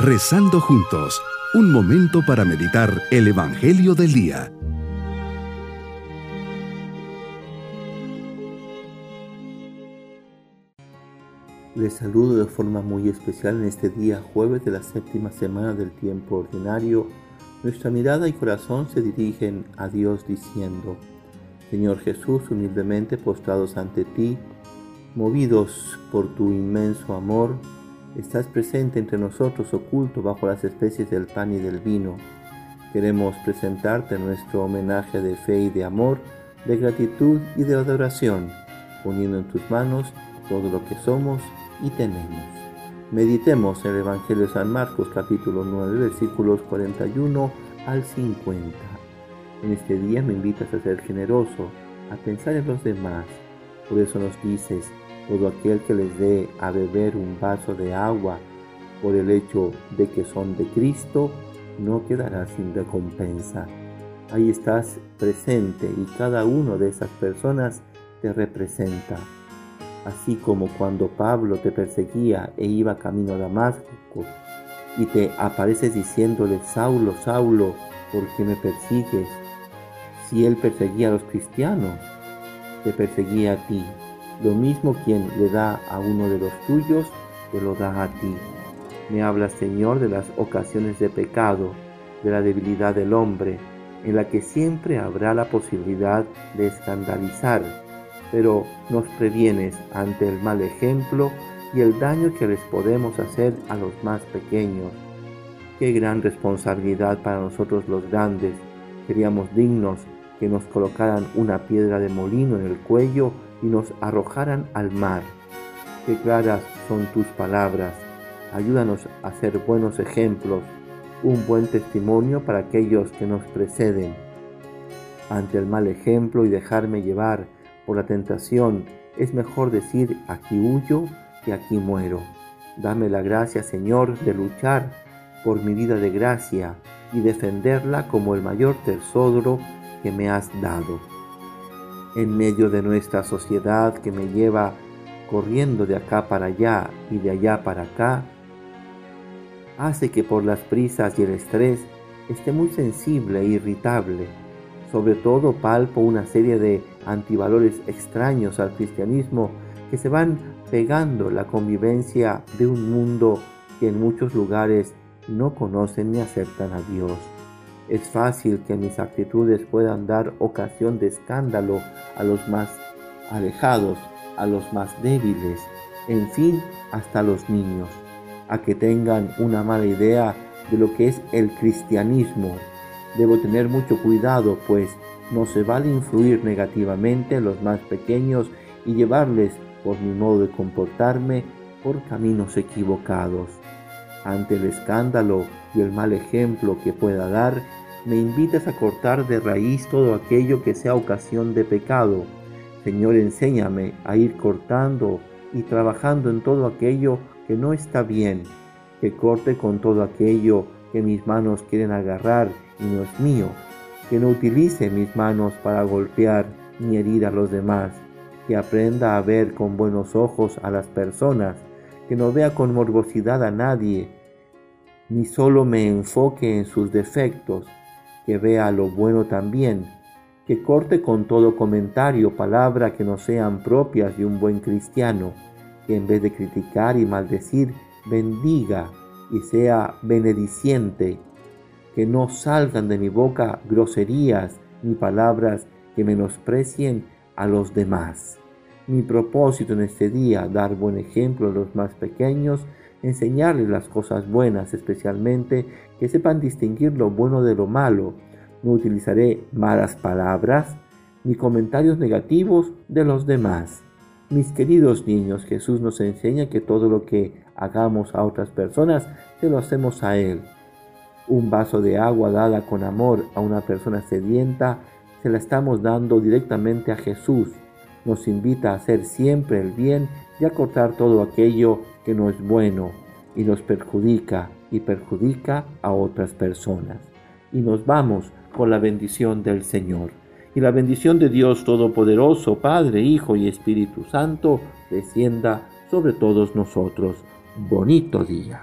Rezando juntos, un momento para meditar el Evangelio del Día. Les saludo de forma muy especial en este día jueves de la séptima semana del tiempo ordinario. Nuestra mirada y corazón se dirigen a Dios diciendo, Señor Jesús, humildemente postrados ante ti, movidos por tu inmenso amor, estás presente entre nosotros oculto bajo las especies del pan y del vino. Queremos presentarte nuestro homenaje de fe y de amor, de gratitud y de adoración, poniendo en tus manos todo lo que somos y tenemos. Meditemos el Evangelio de San Marcos capítulo 9 versículos 41 al 50. En este día me invitas a ser generoso, a pensar en los demás. Por eso nos dices, todo aquel que les dé a beber un vaso de agua por el hecho de que son de Cristo, no quedará sin recompensa. Ahí estás presente y cada uno de esas personas te representa así como cuando Pablo te perseguía e iba camino a Damasco y te apareces diciéndole, Saulo, Saulo, ¿por qué me persigues? Si él perseguía a los cristianos, te perseguía a ti. Lo mismo quien le da a uno de los tuyos, te lo da a ti. Me habla Señor, de las ocasiones de pecado, de la debilidad del hombre, en la que siempre habrá la posibilidad de escandalizar pero nos previenes ante el mal ejemplo y el daño que les podemos hacer a los más pequeños. Qué gran responsabilidad para nosotros los grandes. Seríamos dignos que nos colocaran una piedra de molino en el cuello y nos arrojaran al mar. Qué claras son tus palabras. Ayúdanos a ser buenos ejemplos, un buen testimonio para aquellos que nos preceden. Ante el mal ejemplo y dejarme llevar por la tentación, es mejor decir aquí huyo que aquí muero. Dame la gracia, Señor, de luchar por mi vida de gracia y defenderla como el mayor tesoro que me has dado. En medio de nuestra sociedad que me lleva corriendo de acá para allá y de allá para acá, hace que por las prisas y el estrés esté muy sensible e irritable sobre todo palpo una serie de antivalores extraños al cristianismo que se van pegando la convivencia de un mundo que en muchos lugares no conocen ni aceptan a Dios. Es fácil que mis actitudes puedan dar ocasión de escándalo a los más alejados, a los más débiles, en fin, hasta los niños, a que tengan una mala idea de lo que es el cristianismo Debo tener mucho cuidado, pues no se vale influir negativamente en los más pequeños y llevarles, por mi modo de comportarme, por caminos equivocados. Ante el escándalo y el mal ejemplo que pueda dar, me invitas a cortar de raíz todo aquello que sea ocasión de pecado. Señor, enséñame a ir cortando y trabajando en todo aquello que no está bien, que corte con todo aquello que mis manos quieren agarrar y no es mío, que no utilice mis manos para golpear ni herir a los demás, que aprenda a ver con buenos ojos a las personas, que no vea con morbosidad a nadie, ni solo me enfoque en sus defectos, que vea lo bueno también, que corte con todo comentario palabra que no sean propias de un buen cristiano, que en vez de criticar y maldecir, bendiga y sea benediciente que no salgan de mi boca groserías ni palabras que menosprecien a los demás. Mi propósito en este día, dar buen ejemplo a los más pequeños, enseñarles las cosas buenas, especialmente que sepan distinguir lo bueno de lo malo. No utilizaré malas palabras ni comentarios negativos de los demás. Mis queridos niños, Jesús nos enseña que todo lo que hagamos a otras personas, se lo hacemos a Él. Un vaso de agua dada con amor a una persona sedienta, se la estamos dando directamente a Jesús. Nos invita a hacer siempre el bien y a cortar todo aquello que no es bueno y nos perjudica y perjudica a otras personas. Y nos vamos con la bendición del Señor. Y la bendición de Dios Todopoderoso, Padre, Hijo y Espíritu Santo, descienda sobre todos nosotros. Bonito día.